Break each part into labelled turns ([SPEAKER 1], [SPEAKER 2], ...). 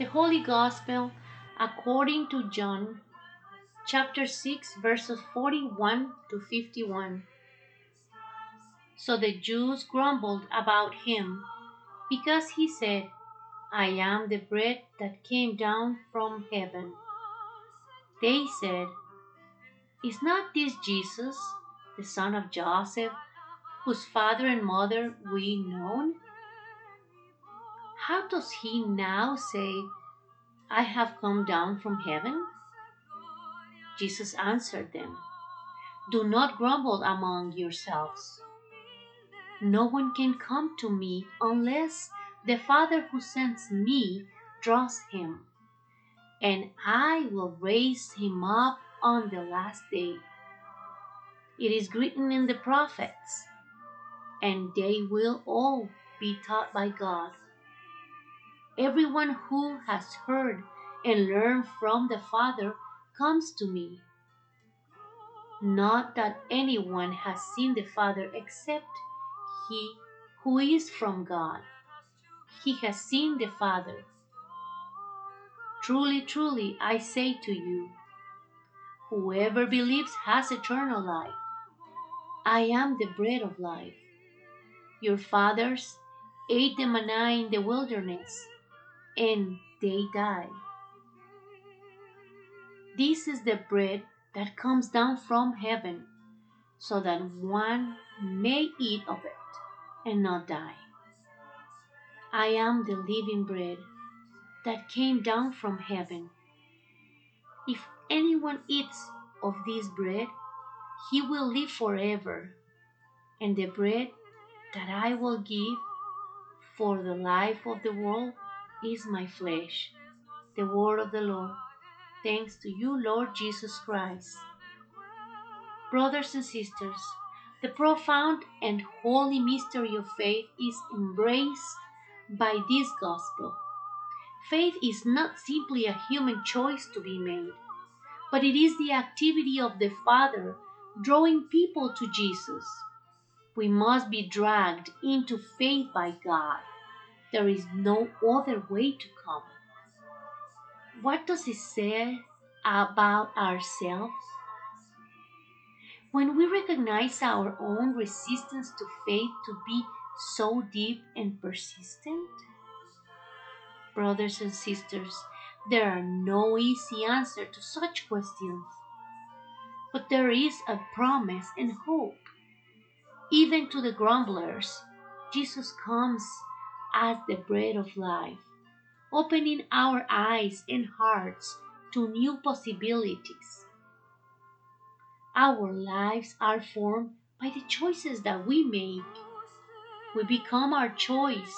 [SPEAKER 1] The Holy Gospel according to John chapter 6 verses 41 to 51. So the Jews grumbled about him because he said, I am the bread that came down from heaven. They said, Is not this Jesus, the son of Joseph, whose father and mother we know? How does he now say, I have come down from heaven? Jesus answered them, Do not grumble among yourselves. No one can come to me unless the Father who sends me draws him, and I will raise him up on the last day. It is written in the prophets, and they will all be taught by God. Everyone who has heard and learned from the Father comes to me. Not that anyone has seen the Father except he who is from God. He has seen the Father. Truly, truly, I say to you, whoever believes has eternal life. I am the bread of life. Your fathers ate the manna in the wilderness, and they die. This is the bread that comes down from heaven, so that one may eat of it and not die. I am the living bread that came down from heaven. If anyone eats of this bread, he will live forever. And the bread that I will give for the life of the world is my flesh. The word of the Lord. Thanks to you, Lord Jesus Christ. Brothers and sisters, the profound and holy mystery of faith is embraced by this gospel. Faith is not simply a human choice to be made, but it is the activity of the Father drawing people to Jesus. We must be dragged into faith by God. There is no other way to come. What does it say about ourselves? When we recognize our own resistance to faith to be so deep and persistent? Brothers and sisters, there are no easy answer to such questions. But there is a promise and hope. Even to the grumblers, Jesus comes as the bread of life, opening our eyes and hearts to new possibilities. Our lives are formed by the choices that we make. We become our choice.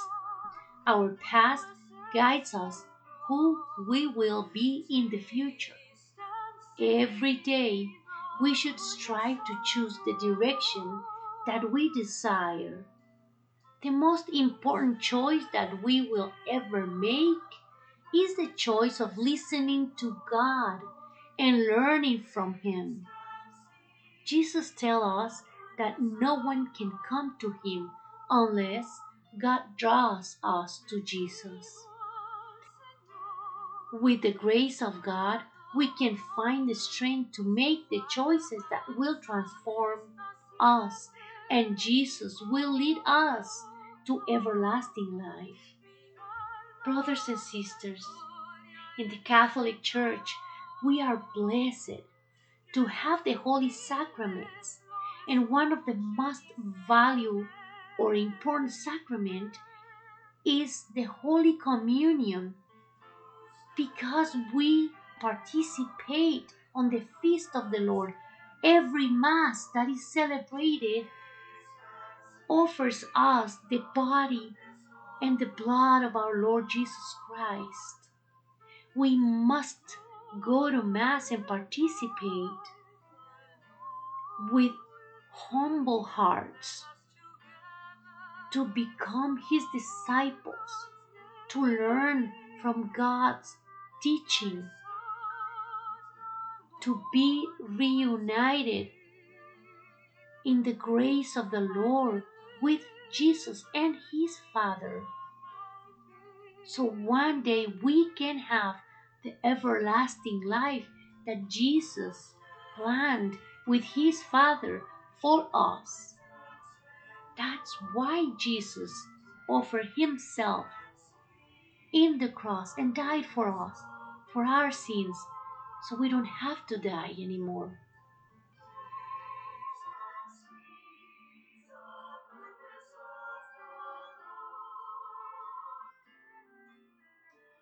[SPEAKER 1] Our past guides us who we will be in the future. Every day, we should strive to choose the direction that we desire. The most important choice that we will ever make is the choice of listening to God and learning from Him. Jesus tells us that no one can come to Him unless God draws us to Jesus. With the grace of God, we can find the strength to make the choices that will transform us, and Jesus will lead us to everlasting life. Brothers and sisters, in the Catholic Church, we are blessed to have the holy sacraments, and one of the most valued or important sacrament is the Holy Communion because we participate on the feast of the Lord. Every Mass that is celebrated offers us the body and the blood of our Lord Jesus Christ. We must go to Mass and participate with humble hearts to become His disciples, to learn from God's teaching, to be reunited in the grace of the Lord with Jesus and His Father. so one day we can have the everlasting life that Jesus planned with his Father for us. That's why Jesus offered himself in the cross and died for us, for our sins, so we don't have to die anymore.